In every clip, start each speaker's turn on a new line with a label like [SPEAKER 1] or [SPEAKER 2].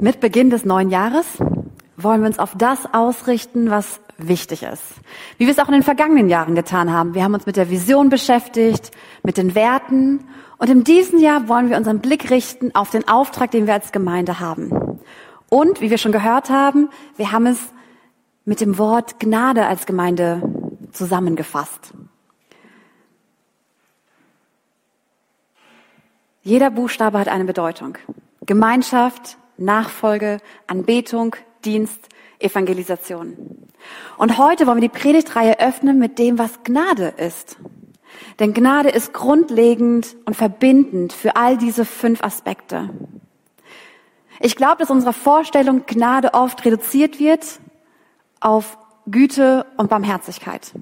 [SPEAKER 1] Mit Beginn des neuen Jahres wollen wir uns auf das ausrichten, was wichtig ist. Wie wir es auch in den vergangenen Jahren getan haben. Wir haben uns mit der Vision beschäftigt, mit den Werten. Und in diesem Jahr wollen wir unseren Blick richten auf den Auftrag, den wir als Gemeinde haben. Und, wie wir schon gehört haben, wir haben es mit dem Wort Gnade als Gemeinde zusammengefasst. Jeder Buchstabe hat eine Bedeutung. Gemeinschaft, Nachfolge, Anbetung, Dienst, Evangelisation. Und heute wollen wir die Predigtreihe öffnen mit dem, was Gnade ist. Denn Gnade ist grundlegend und verbindend für all diese fünf Aspekte. Ich glaube, dass unsere Vorstellung Gnade oft reduziert wird auf Güte und Barmherzigkeit.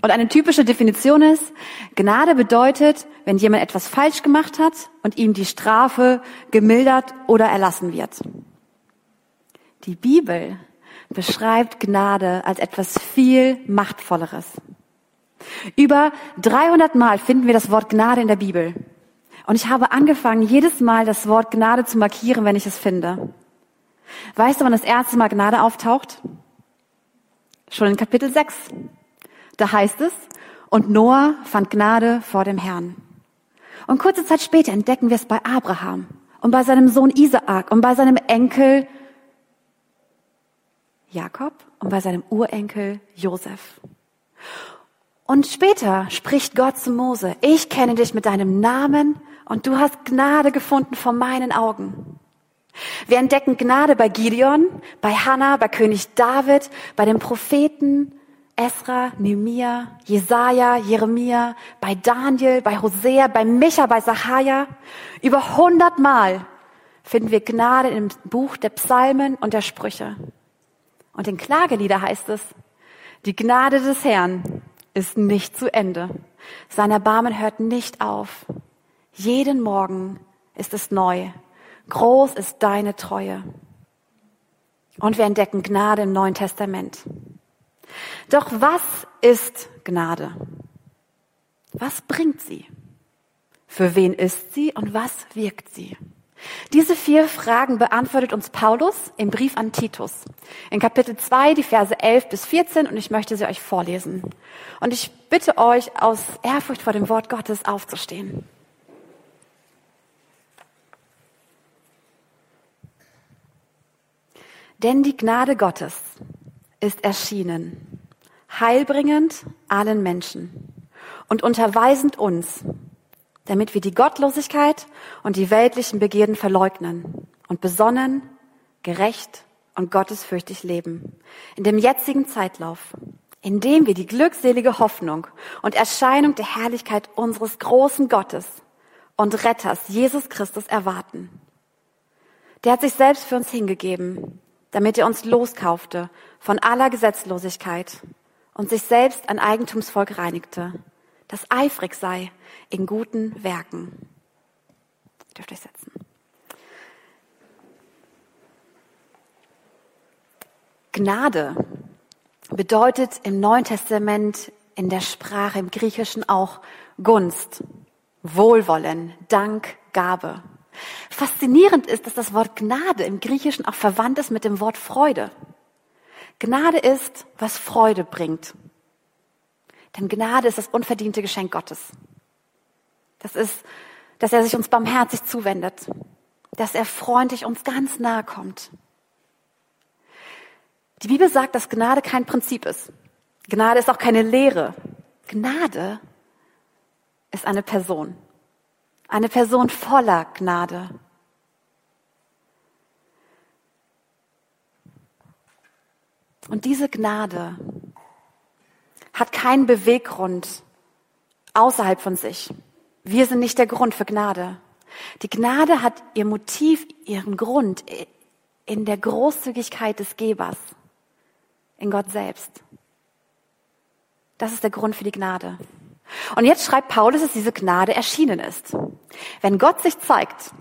[SPEAKER 1] Und eine typische Definition ist, Gnade bedeutet, wenn jemand etwas falsch gemacht hat und ihm die Strafe gemildert oder erlassen wird. Die Bibel beschreibt Gnade als etwas viel Machtvolleres. Über 300 Mal finden wir das Wort Gnade in der Bibel. Und ich habe angefangen, jedes Mal das Wort Gnade zu markieren, wenn ich es finde. Weißt du, wann das erste Mal Gnade auftaucht? Schon in Kapitel 6. Da heißt es, und Noah fand Gnade vor dem Herrn. Und kurze Zeit später entdecken wir es bei Abraham und bei seinem Sohn Isaak und bei seinem Enkel Jakob und bei seinem Urenkel Josef. Und später spricht Gott zu Mose, ich kenne dich mit deinem Namen und du hast Gnade gefunden vor meinen Augen. Wir entdecken Gnade bei Gideon, bei Hannah, bei König David, bei den Propheten, Esra, Nehemia, Jesaja, Jeremia, bei Daniel, bei Hosea, bei Micha, bei Sacharja. Über hundertmal finden wir Gnade im Buch der Psalmen und der Sprüche. Und in Klagelieder heißt es, die Gnade des Herrn ist nicht zu Ende. Sein Erbarmen hört nicht auf. Jeden Morgen ist es neu. Groß ist deine Treue. Und wir entdecken Gnade im Neuen Testament. Doch was ist Gnade? Was bringt sie? Für wen ist sie und was wirkt sie? Diese vier Fragen beantwortet uns Paulus im Brief an Titus. In Kapitel 2, die Verse 11 bis 14 und ich möchte sie euch vorlesen. Und ich bitte euch aus Ehrfurcht vor dem Wort Gottes aufzustehen. Denn die Gnade Gottes ist erschienen, heilbringend allen Menschen und unterweisend uns, damit wir die Gottlosigkeit und die weltlichen Begierden verleugnen und besonnen, gerecht und gottesfürchtig leben. In dem jetzigen Zeitlauf, in dem wir die glückselige Hoffnung und Erscheinung der Herrlichkeit unseres großen Gottes und Retters Jesus Christus erwarten. Der hat sich selbst für uns hingegeben, damit er uns loskaufte von aller Gesetzlosigkeit und sich selbst ein Eigentumsvolk reinigte, das eifrig sei in guten Werken. Dürft euch setzen. Gnade bedeutet im Neuen Testament in der Sprache, im Griechischen auch Gunst, Wohlwollen, Dank, Gabe. Faszinierend ist, dass das Wort Gnade im Griechischen auch verwandt ist mit dem Wort Freude. Gnade ist, was Freude bringt. Denn Gnade ist das unverdiente Geschenk Gottes. Das ist, dass er sich uns barmherzig zuwendet, dass er freundlich uns ganz nahe kommt. Die Bibel sagt, dass Gnade kein Prinzip ist. Gnade ist auch keine Lehre. Gnade ist eine Person. Eine Person voller Gnade. Und diese Gnade hat keinen Beweggrund außerhalb von sich. Wir sind nicht der Grund für Gnade. Die Gnade hat ihr Motiv, ihren Grund in der Großzügigkeit des Gebers, in Gott selbst. Das ist der Grund für die Gnade. Und jetzt schreibt Paulus, dass diese Gnade erschienen ist. Wenn Gott sich zeigt,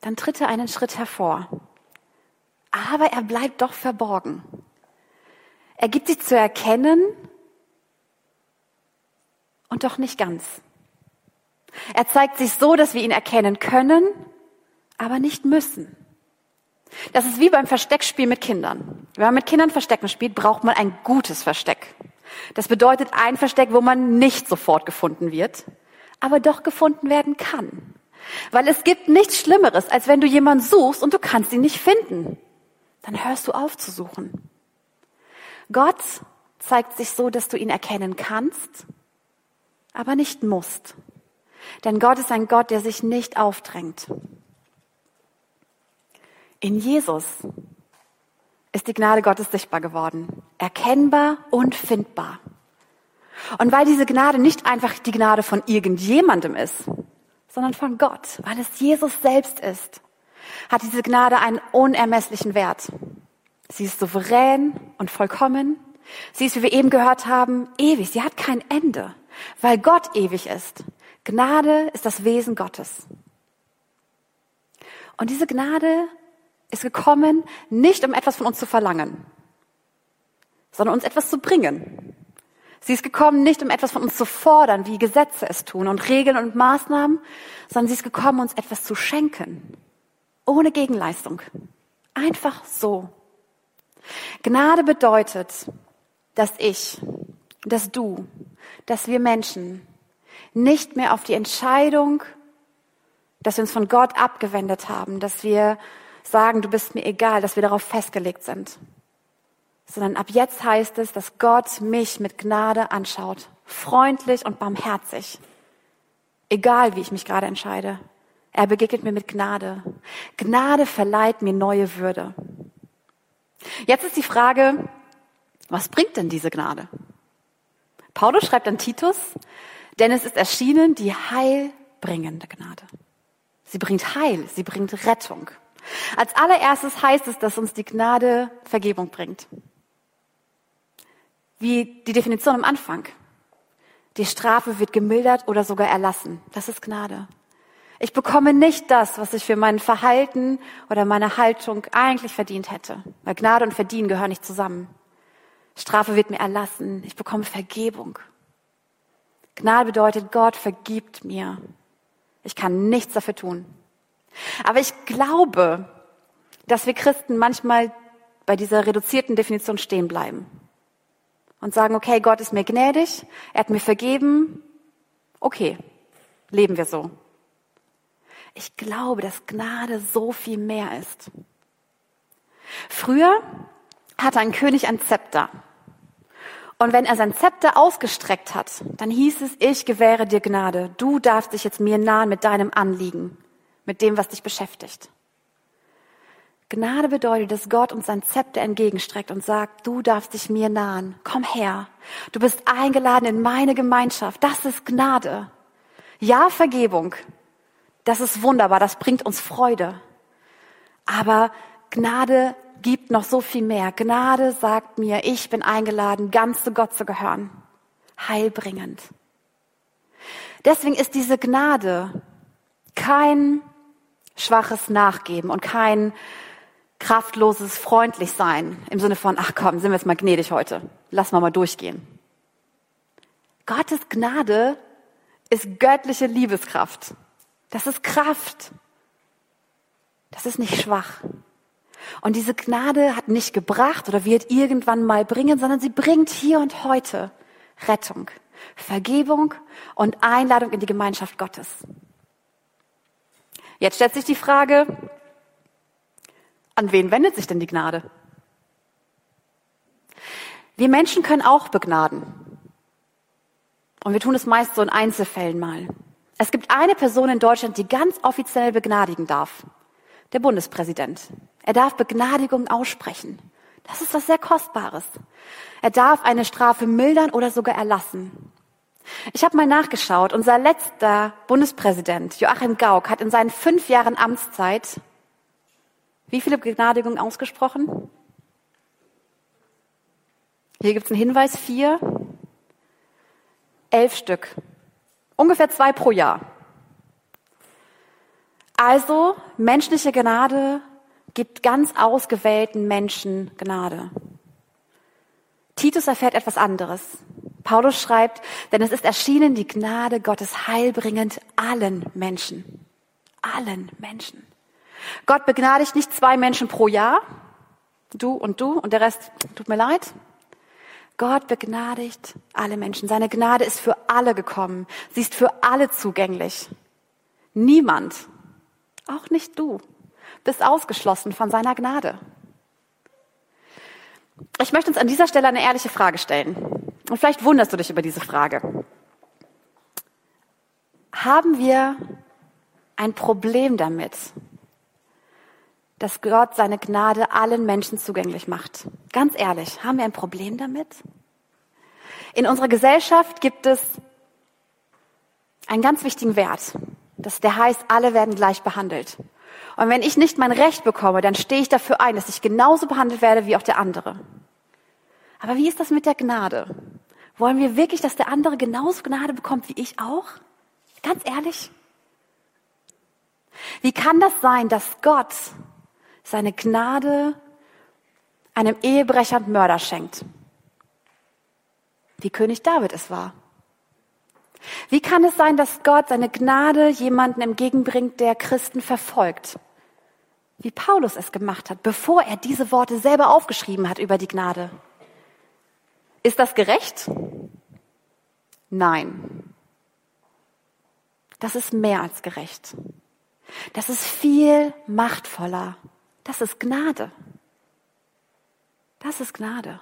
[SPEAKER 1] dann tritt er einen Schritt hervor. Aber er bleibt doch verborgen. Er gibt sich zu erkennen und doch nicht ganz. Er zeigt sich so, dass wir ihn erkennen können, aber nicht müssen. Das ist wie beim Versteckspiel mit Kindern. Wenn man mit Kindern Verstecken spielt, braucht man ein gutes Versteck. Das bedeutet ein Versteck, wo man nicht sofort gefunden wird, aber doch gefunden werden kann. Weil es gibt nichts Schlimmeres, als wenn du jemanden suchst und du kannst ihn nicht finden. Dann hörst du auf zu suchen. Gott zeigt sich so, dass du ihn erkennen kannst, aber nicht musst. Denn Gott ist ein Gott, der sich nicht aufdrängt. In Jesus ist die Gnade Gottes sichtbar geworden, erkennbar und findbar. Und weil diese Gnade nicht einfach die Gnade von irgendjemandem ist, sondern von Gott, weil es Jesus selbst ist, hat diese Gnade einen unermesslichen Wert. Sie ist souverän und vollkommen. Sie ist, wie wir eben gehört haben, ewig. Sie hat kein Ende, weil Gott ewig ist. Gnade ist das Wesen Gottes. Und diese Gnade ist gekommen, nicht um etwas von uns zu verlangen, sondern uns etwas zu bringen. Sie ist gekommen, nicht um etwas von uns zu fordern, wie Gesetze es tun und Regeln und Maßnahmen, sondern sie ist gekommen, uns etwas zu schenken, ohne Gegenleistung. Einfach so. Gnade bedeutet, dass ich, dass du, dass wir Menschen nicht mehr auf die Entscheidung, dass wir uns von Gott abgewendet haben, dass wir sagen, du bist mir egal, dass wir darauf festgelegt sind. Sondern ab jetzt heißt es, dass Gott mich mit Gnade anschaut, freundlich und barmherzig. Egal, wie ich mich gerade entscheide. Er begegnet mir mit Gnade. Gnade verleiht mir neue Würde. Jetzt ist die Frage, was bringt denn diese Gnade? Paulus schreibt an Titus, denn es ist erschienen die heilbringende Gnade. Sie bringt Heil, sie bringt Rettung. Als allererstes heißt es, dass uns die Gnade Vergebung bringt. Wie die Definition am Anfang. Die Strafe wird gemildert oder sogar erlassen. Das ist Gnade. Ich bekomme nicht das, was ich für mein Verhalten oder meine Haltung eigentlich verdient hätte. Weil Gnade und Verdienen gehören nicht zusammen. Strafe wird mir erlassen. Ich bekomme Vergebung. Gnade bedeutet, Gott vergibt mir. Ich kann nichts dafür tun. Aber ich glaube, dass wir Christen manchmal bei dieser reduzierten Definition stehen bleiben und sagen, okay, Gott ist mir gnädig, er hat mir vergeben, okay, leben wir so. Ich glaube, dass Gnade so viel mehr ist. Früher hatte ein König ein Zepter. Und wenn er sein Zepter ausgestreckt hat, dann hieß es, ich gewähre dir Gnade. Du darfst dich jetzt mir nahen mit deinem Anliegen mit dem, was dich beschäftigt. Gnade bedeutet, dass Gott uns sein Zepter entgegenstreckt und sagt, du darfst dich mir nahen. Komm her. Du bist eingeladen in meine Gemeinschaft. Das ist Gnade. Ja, Vergebung. Das ist wunderbar. Das bringt uns Freude. Aber Gnade gibt noch so viel mehr. Gnade sagt mir, ich bin eingeladen, ganz zu Gott zu gehören. Heilbringend. Deswegen ist diese Gnade kein schwaches Nachgeben und kein kraftloses Freundlichsein im Sinne von, ach komm, sind wir jetzt mal gnädig heute. Lass mal mal durchgehen. Gottes Gnade ist göttliche Liebeskraft. Das ist Kraft. Das ist nicht schwach. Und diese Gnade hat nicht gebracht oder wird irgendwann mal bringen, sondern sie bringt hier und heute Rettung, Vergebung und Einladung in die Gemeinschaft Gottes. Jetzt stellt sich die Frage, an wen wendet sich denn die Gnade? Wir Menschen können auch begnaden. Und wir tun es meist so in Einzelfällen mal. Es gibt eine Person in Deutschland, die ganz offiziell begnadigen darf. Der Bundespräsident. Er darf Begnadigung aussprechen. Das ist was sehr Kostbares. Er darf eine Strafe mildern oder sogar erlassen. Ich habe mal nachgeschaut. Unser letzter Bundespräsident, Joachim Gauck, hat in seinen fünf Jahren Amtszeit wie viele Begnadigungen ausgesprochen? Hier gibt es einen Hinweis, vier, elf Stück. Ungefähr zwei pro Jahr. Also menschliche Gnade gibt ganz ausgewählten Menschen Gnade. Titus erfährt etwas anderes. Paulus schreibt, denn es ist erschienen die Gnade Gottes heilbringend allen Menschen. Allen Menschen. Gott begnadigt nicht zwei Menschen pro Jahr, du und du und der Rest tut mir leid. Gott begnadigt alle Menschen. Seine Gnade ist für alle gekommen. Sie ist für alle zugänglich. Niemand, auch nicht du, bist ausgeschlossen von seiner Gnade. Ich möchte uns an dieser Stelle eine ehrliche Frage stellen. Und vielleicht wunderst du dich über diese Frage. Haben wir ein Problem damit, dass Gott seine Gnade allen Menschen zugänglich macht? Ganz ehrlich, haben wir ein Problem damit? In unserer Gesellschaft gibt es einen ganz wichtigen Wert. Das, der heißt, alle werden gleich behandelt. Und wenn ich nicht mein Recht bekomme, dann stehe ich dafür ein, dass ich genauso behandelt werde wie auch der andere. Aber wie ist das mit der Gnade? Wollen wir wirklich, dass der andere genauso Gnade bekommt wie ich auch? Ganz ehrlich? Wie kann das sein, dass Gott seine Gnade einem Ehebrecher und Mörder schenkt? Wie König David es war. Wie kann es sein, dass Gott seine Gnade jemanden entgegenbringt, der Christen verfolgt? Wie Paulus es gemacht hat, bevor er diese Worte selber aufgeschrieben hat über die Gnade. Ist das gerecht? Nein. Das ist mehr als gerecht. Das ist viel machtvoller. Das ist Gnade. Das ist Gnade.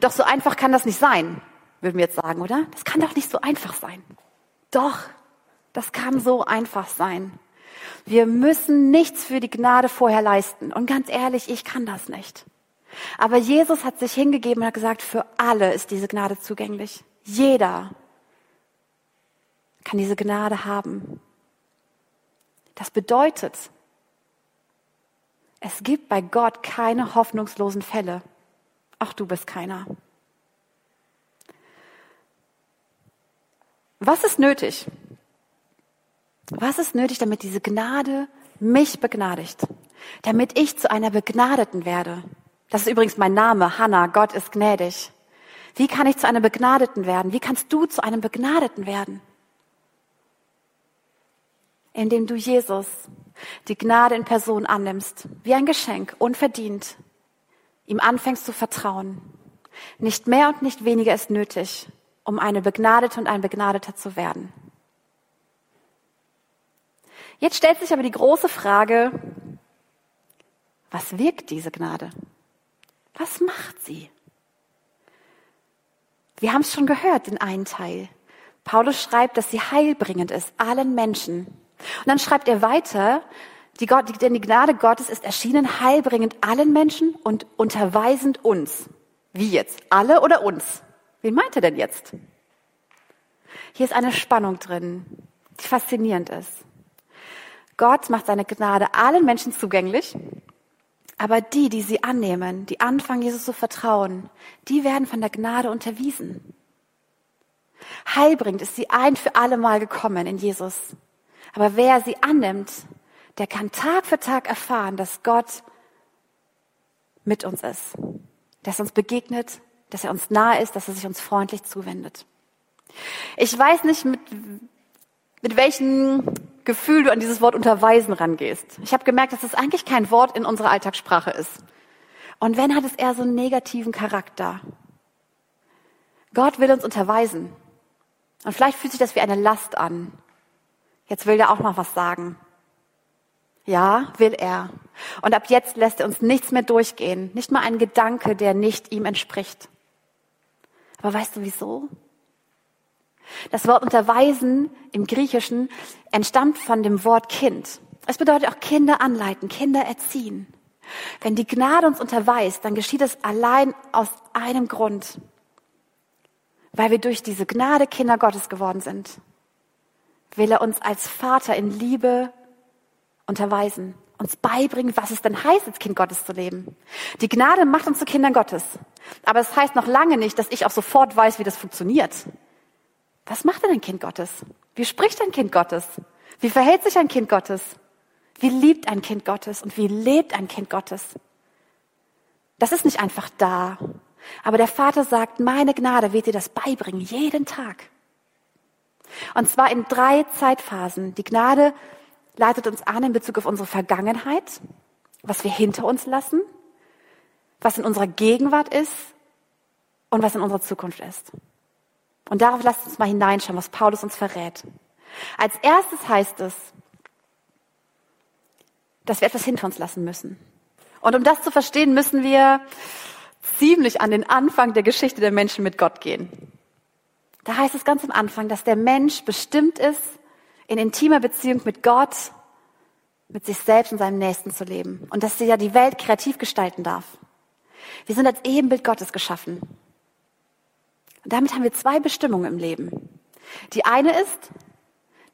[SPEAKER 1] Doch so einfach kann das nicht sein, würden wir jetzt sagen, oder? Das kann doch nicht so einfach sein. Doch, das kann so einfach sein. Wir müssen nichts für die Gnade vorher leisten. Und ganz ehrlich, ich kann das nicht. Aber Jesus hat sich hingegeben und hat gesagt, für alle ist diese Gnade zugänglich. Jeder kann diese Gnade haben. Das bedeutet, es gibt bei Gott keine hoffnungslosen Fälle. Auch du bist keiner. Was ist nötig? Was ist nötig, damit diese Gnade mich begnadigt? Damit ich zu einer Begnadeten werde? Das ist übrigens mein Name, Hannah. Gott ist gnädig. Wie kann ich zu einem Begnadeten werden? Wie kannst du zu einem Begnadeten werden? Indem du Jesus, die Gnade in Person annimmst, wie ein Geschenk, unverdient, ihm anfängst zu vertrauen. Nicht mehr und nicht weniger ist nötig, um eine Begnadete und ein Begnadeter zu werden. Jetzt stellt sich aber die große Frage, was wirkt diese Gnade? Was macht sie? Wir haben es schon gehört, den einen Teil. Paulus schreibt, dass sie heilbringend ist, allen Menschen. Und dann schreibt er weiter, die Gott, denn die Gnade Gottes ist erschienen, heilbringend allen Menschen und unterweisend uns. Wie jetzt? Alle oder uns? Wen meint er denn jetzt? Hier ist eine Spannung drin, die faszinierend ist. Gott macht seine Gnade allen Menschen zugänglich, aber die, die sie annehmen, die anfangen, Jesus zu vertrauen, die werden von der Gnade unterwiesen. Heilbringend ist sie ein für alle Mal gekommen in Jesus. Aber wer sie annimmt, der kann Tag für Tag erfahren, dass Gott mit uns ist, dass er uns begegnet, dass er uns nahe ist, dass er sich uns freundlich zuwendet. Ich weiß nicht, mit, mit welchem Gefühl du an dieses Wort unterweisen rangehst. Ich habe gemerkt, dass es eigentlich kein Wort in unserer Alltagssprache ist. Und wenn, hat es eher so einen negativen Charakter. Gott will uns unterweisen. Und vielleicht fühlt sich das wie eine Last an. Jetzt will er auch noch was sagen. Ja, will er. Und ab jetzt lässt er uns nichts mehr durchgehen. Nicht mal ein Gedanke, der nicht ihm entspricht. Aber weißt du wieso? Das Wort unterweisen im Griechischen entstammt von dem Wort Kind. Es bedeutet auch Kinder anleiten, Kinder erziehen. Wenn die Gnade uns unterweist, dann geschieht es allein aus einem Grund. Weil wir durch diese Gnade Kinder Gottes geworden sind. Will er uns als Vater in Liebe unterweisen, uns beibringen, was es denn heißt, als Kind Gottes zu leben. Die Gnade macht uns zu Kindern Gottes. Aber es das heißt noch lange nicht, dass ich auch sofort weiß, wie das funktioniert. Was macht denn ein Kind Gottes? Wie spricht ein Kind Gottes? Wie verhält sich ein Kind Gottes? Wie liebt ein Kind Gottes und wie lebt ein Kind Gottes? Das ist nicht einfach da. Aber der Vater sagt, meine Gnade wird dir das beibringen, jeden Tag. Und zwar in drei Zeitphasen. Die Gnade leitet uns an in Bezug auf unsere Vergangenheit, was wir hinter uns lassen, was in unserer Gegenwart ist und was in unserer Zukunft ist. Und darauf lasst uns mal hineinschauen, was Paulus uns verrät. Als erstes heißt es, dass wir etwas hinter uns lassen müssen. Und um das zu verstehen, müssen wir ziemlich an den Anfang der Geschichte der Menschen mit Gott gehen. Da heißt es ganz am Anfang, dass der Mensch bestimmt ist, in intimer Beziehung mit Gott, mit sich selbst und seinem Nächsten zu leben. Und dass sie ja die Welt kreativ gestalten darf. Wir sind als Ebenbild Gottes geschaffen. Und damit haben wir zwei Bestimmungen im Leben. Die eine ist,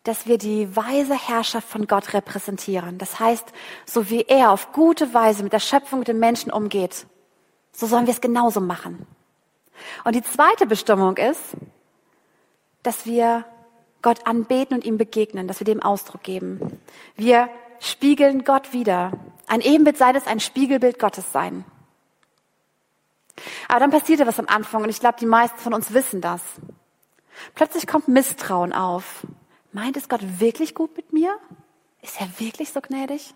[SPEAKER 1] dass wir die weise Herrschaft von Gott repräsentieren. Das heißt, so wie er auf gute Weise mit der Schöpfung mit den Menschen umgeht, so sollen wir es genauso machen. Und die zweite Bestimmung ist, dass wir Gott anbeten und ihm begegnen, dass wir dem Ausdruck geben. Wir spiegeln Gott wieder. Ein Ebenbild sei es ein Spiegelbild Gottes sein. Aber dann passierte was am Anfang und ich glaube, die meisten von uns wissen das. Plötzlich kommt Misstrauen auf. Meint es Gott wirklich gut mit mir? Ist er wirklich so gnädig?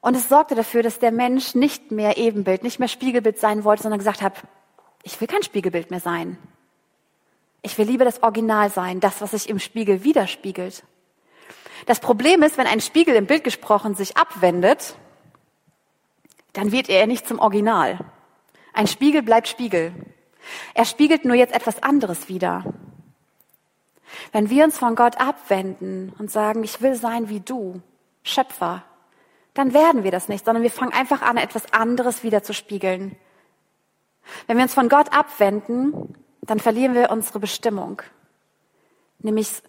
[SPEAKER 1] Und es sorgte dafür, dass der Mensch nicht mehr Ebenbild, nicht mehr Spiegelbild sein wollte, sondern gesagt hat, ich will kein Spiegelbild mehr sein. Ich will lieber das Original sein, das, was sich im Spiegel widerspiegelt. Das Problem ist, wenn ein Spiegel im Bild gesprochen sich abwendet, dann wird er nicht zum Original. Ein Spiegel bleibt Spiegel. Er spiegelt nur jetzt etwas anderes wieder. Wenn wir uns von Gott abwenden und sagen, ich will sein wie du, Schöpfer, dann werden wir das nicht, sondern wir fangen einfach an, etwas anderes wieder zu spiegeln. Wenn wir uns von Gott abwenden, dann verlieren wir unsere Bestimmung, nämlich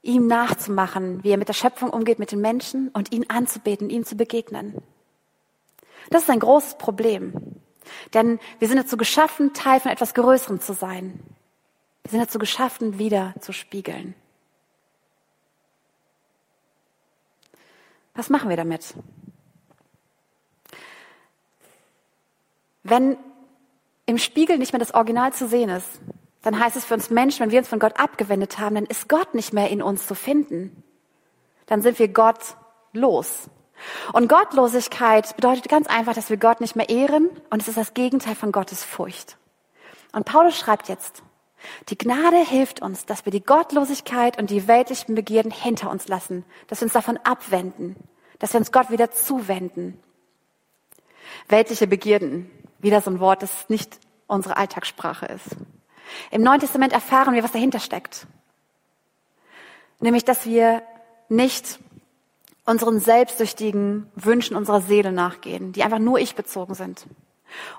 [SPEAKER 1] ihm nachzumachen, wie er mit der Schöpfung umgeht, mit den Menschen und ihn anzubeten, ihm zu begegnen. Das ist ein großes Problem. Denn wir sind dazu geschaffen, Teil von etwas Größerem zu sein. Wir sind dazu geschaffen, wieder zu spiegeln. Was machen wir damit? Wenn im Spiegel nicht mehr das Original zu sehen ist, dann heißt es für uns Menschen, wenn wir uns von Gott abgewendet haben, dann ist Gott nicht mehr in uns zu finden. Dann sind wir Gott los. Und Gottlosigkeit bedeutet ganz einfach, dass wir Gott nicht mehr ehren und es ist das Gegenteil von Gottes Furcht. Und Paulus schreibt jetzt, die Gnade hilft uns, dass wir die Gottlosigkeit und die weltlichen Begierden hinter uns lassen, dass wir uns davon abwenden, dass wir uns Gott wieder zuwenden. Weltliche Begierden, wieder so ein Wort, das nicht unsere Alltagssprache ist. Im Neuen Testament erfahren wir, was dahinter steckt. Nämlich, dass wir nicht unseren selbstsüchtigen Wünschen unserer Seele nachgehen, die einfach nur ich bezogen sind.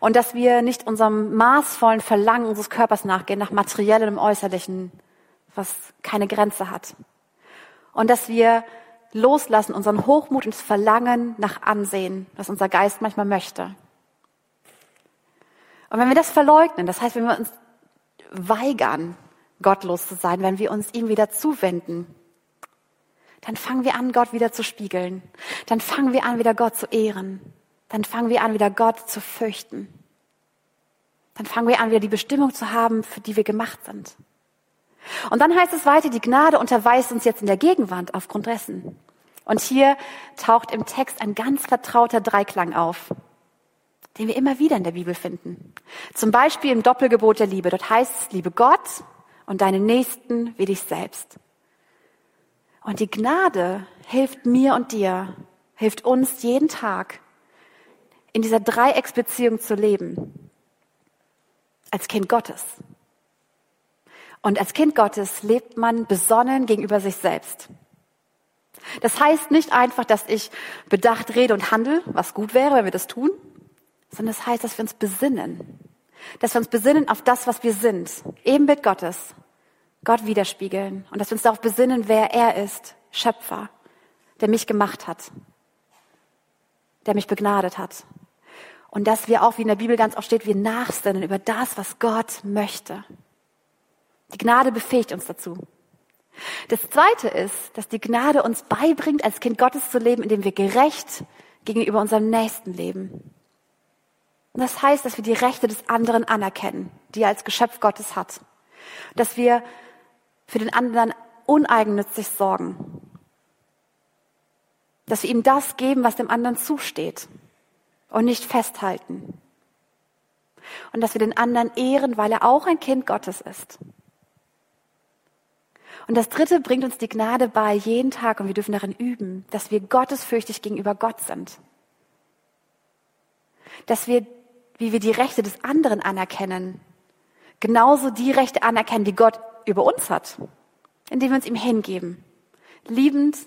[SPEAKER 1] Und dass wir nicht unserem maßvollen Verlangen unseres Körpers nachgehen, nach materiellem Äußerlichen, was keine Grenze hat. Und dass wir loslassen unseren Hochmut und das Verlangen nach Ansehen, was unser Geist manchmal möchte. Und wenn wir das verleugnen, das heißt, wenn wir uns weigern, gottlos zu sein, wenn wir uns ihm wieder zuwenden, dann fangen wir an, Gott wieder zu spiegeln. Dann fangen wir an, wieder Gott zu ehren. Dann fangen wir an, wieder Gott zu fürchten. Dann fangen wir an, wieder die Bestimmung zu haben, für die wir gemacht sind. Und dann heißt es weiter, die Gnade unterweist uns jetzt in der Gegenwart aufgrund dessen. Und hier taucht im Text ein ganz vertrauter Dreiklang auf, den wir immer wieder in der Bibel finden. Zum Beispiel im Doppelgebot der Liebe. Dort heißt es, liebe Gott und deine Nächsten wie dich selbst. Und die Gnade hilft mir und dir, hilft uns jeden Tag, in dieser Dreiecksbeziehung zu leben. Als Kind Gottes. Und als Kind Gottes lebt man besonnen gegenüber sich selbst. Das heißt nicht einfach, dass ich bedacht rede und handle, was gut wäre, wenn wir das tun, sondern das heißt, dass wir uns besinnen. Dass wir uns besinnen auf das, was wir sind. Ebenbild Gottes. Gott widerspiegeln und dass wir uns darauf besinnen, wer er ist, Schöpfer, der mich gemacht hat, der mich begnadet hat. Und dass wir auch, wie in der Bibel ganz oft steht, wir nachsinnen über das, was Gott möchte. Die Gnade befähigt uns dazu. Das Zweite ist, dass die Gnade uns beibringt, als Kind Gottes zu leben, indem wir gerecht gegenüber unserem Nächsten leben. Und das heißt, dass wir die Rechte des anderen anerkennen, die er als Geschöpf Gottes hat. Dass wir für den anderen uneigennützig sorgen. Dass wir ihm das geben, was dem anderen zusteht und nicht festhalten. Und dass wir den anderen ehren, weil er auch ein Kind Gottes ist. Und das Dritte bringt uns die Gnade bei jeden Tag und wir dürfen darin üben, dass wir gottesfürchtig gegenüber Gott sind. Dass wir, wie wir die Rechte des anderen anerkennen, genauso die Rechte anerkennen, die Gott über uns hat, indem wir uns ihm hingeben. Liebend,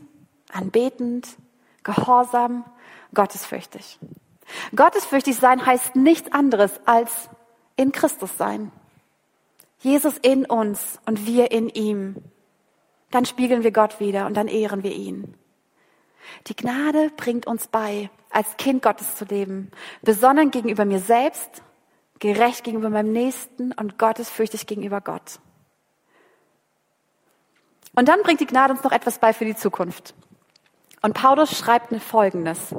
[SPEAKER 1] anbetend, gehorsam, gottesfürchtig. Gottesfürchtig sein heißt nichts anderes als in Christus sein. Jesus in uns und wir in ihm. Dann spiegeln wir Gott wieder und dann ehren wir ihn. Die Gnade bringt uns bei, als Kind Gottes zu leben, besonnen gegenüber mir selbst, gerecht gegenüber meinem Nächsten und gottesfürchtig gegenüber Gott. Und dann bringt die Gnade uns noch etwas bei für die Zukunft. Und Paulus schreibt Folgendes.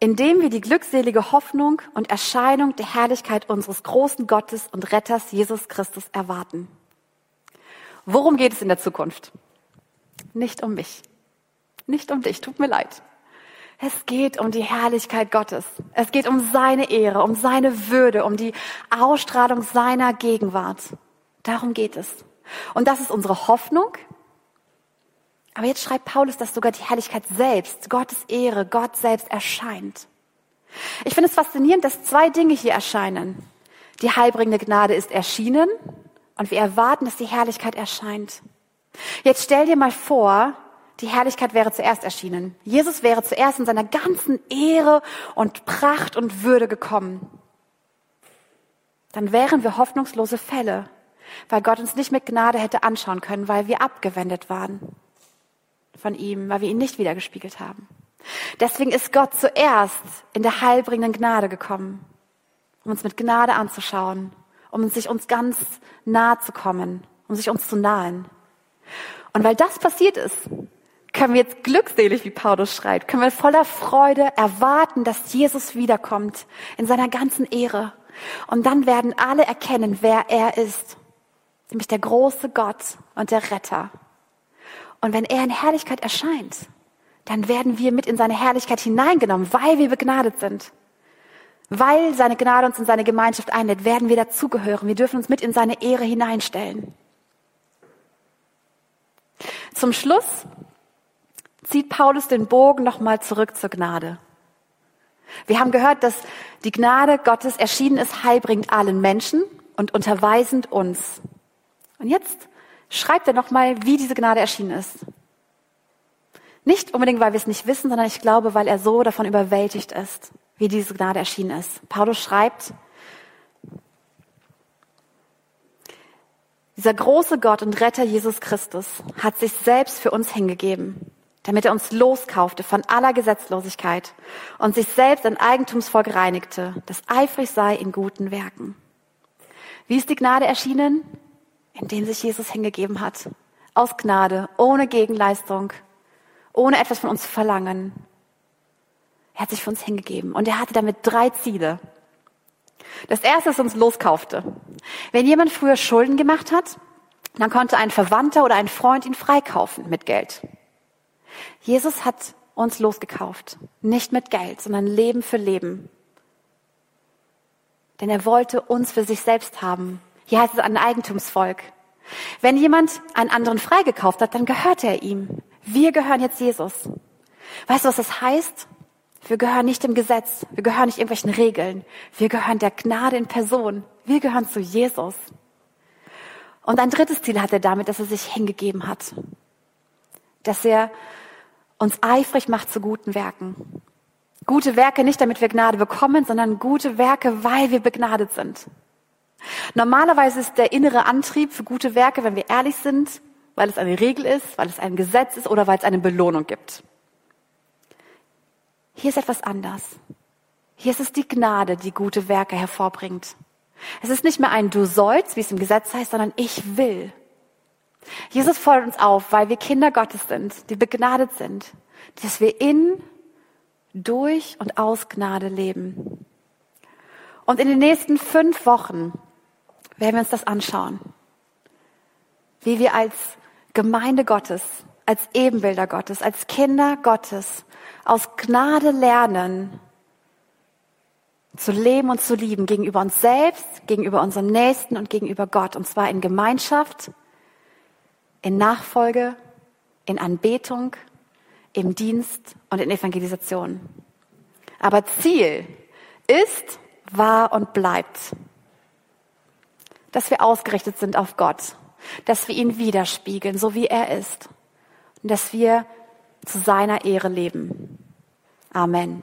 [SPEAKER 1] Indem wir die glückselige Hoffnung und Erscheinung der Herrlichkeit unseres großen Gottes und Retters Jesus Christus erwarten. Worum geht es in der Zukunft? Nicht um mich. Nicht um dich. Tut mir leid. Es geht um die Herrlichkeit Gottes. Es geht um seine Ehre, um seine Würde, um die Ausstrahlung seiner Gegenwart. Darum geht es. Und das ist unsere Hoffnung. Aber jetzt schreibt Paulus, dass sogar die Herrlichkeit selbst, Gottes Ehre, Gott selbst erscheint. Ich finde es faszinierend, dass zwei Dinge hier erscheinen. Die heilbringende Gnade ist erschienen und wir erwarten, dass die Herrlichkeit erscheint. Jetzt stell dir mal vor, die Herrlichkeit wäre zuerst erschienen. Jesus wäre zuerst in seiner ganzen Ehre und Pracht und Würde gekommen. Dann wären wir hoffnungslose Fälle weil Gott uns nicht mit Gnade hätte anschauen können, weil wir abgewendet waren von ihm, weil wir ihn nicht wiedergespiegelt haben. Deswegen ist Gott zuerst in der heilbringenden Gnade gekommen, um uns mit Gnade anzuschauen, um sich uns ganz nahe zu kommen, um sich uns zu nahen. Und weil das passiert ist, können wir jetzt glückselig, wie Paulus schreibt, können wir voller Freude erwarten, dass Jesus wiederkommt in seiner ganzen Ehre. Und dann werden alle erkennen, wer er ist nämlich der große Gott und der Retter. Und wenn er in Herrlichkeit erscheint, dann werden wir mit in seine Herrlichkeit hineingenommen, weil wir begnadet sind. Weil seine Gnade uns in seine Gemeinschaft einlädt, werden wir dazugehören. Wir dürfen uns mit in seine Ehre hineinstellen. Zum Schluss zieht Paulus den Bogen nochmal zurück zur Gnade. Wir haben gehört, dass die Gnade Gottes erschienen ist, heilbringend allen Menschen und unterweisend uns. Und jetzt schreibt er nochmal, wie diese Gnade erschienen ist. Nicht unbedingt, weil wir es nicht wissen, sondern ich glaube, weil er so davon überwältigt ist, wie diese Gnade erschienen ist. Paulus schreibt, dieser große Gott und Retter Jesus Christus hat sich selbst für uns hingegeben, damit er uns loskaufte von aller Gesetzlosigkeit und sich selbst ein Eigentumsvolk reinigte, das eifrig sei in guten Werken. Wie ist die Gnade erschienen? In den sich Jesus hingegeben hat. Aus Gnade, ohne Gegenleistung, ohne etwas von uns zu verlangen. Er hat sich für uns hingegeben und er hatte damit drei Ziele. Das erste ist uns loskaufte. Wenn jemand früher Schulden gemacht hat, dann konnte ein Verwandter oder ein Freund ihn freikaufen mit Geld. Jesus hat uns losgekauft. Nicht mit Geld, sondern Leben für Leben. Denn er wollte uns für sich selbst haben hier heißt es ein Eigentumsvolk. Wenn jemand einen anderen freigekauft hat, dann gehört er ihm. Wir gehören jetzt Jesus. Weißt du, was das heißt? Wir gehören nicht dem Gesetz. Wir gehören nicht irgendwelchen Regeln. Wir gehören der Gnade in Person. Wir gehören zu Jesus. Und ein drittes Ziel hat er damit, dass er sich hingegeben hat. Dass er uns eifrig macht zu guten Werken. Gute Werke nicht, damit wir Gnade bekommen, sondern gute Werke, weil wir begnadet sind. Normalerweise ist der innere Antrieb für gute Werke, wenn wir ehrlich sind, weil es eine Regel ist, weil es ein Gesetz ist oder weil es eine Belohnung gibt. Hier ist etwas anders. Hier ist es die Gnade, die gute Werke hervorbringt. Es ist nicht mehr ein Du sollst, wie es im Gesetz heißt, sondern ich will. Jesus fordert uns auf, weil wir Kinder Gottes sind, die begnadet sind, dass wir in, durch und aus Gnade leben. Und in den nächsten fünf Wochen werden wir uns das anschauen. Wie wir als Gemeinde Gottes als Ebenbilder Gottes, als Kinder Gottes aus Gnade lernen, zu leben und zu lieben gegenüber uns selbst, gegenüber unserem Nächsten und gegenüber Gott. Und zwar in Gemeinschaft, in Nachfolge, in Anbetung, im Dienst und in Evangelisation. Aber Ziel ist, war und bleibt, dass wir ausgerichtet sind auf Gott, dass wir ihn widerspiegeln, so wie er ist, und dass wir zu seiner Ehre leben. Amen.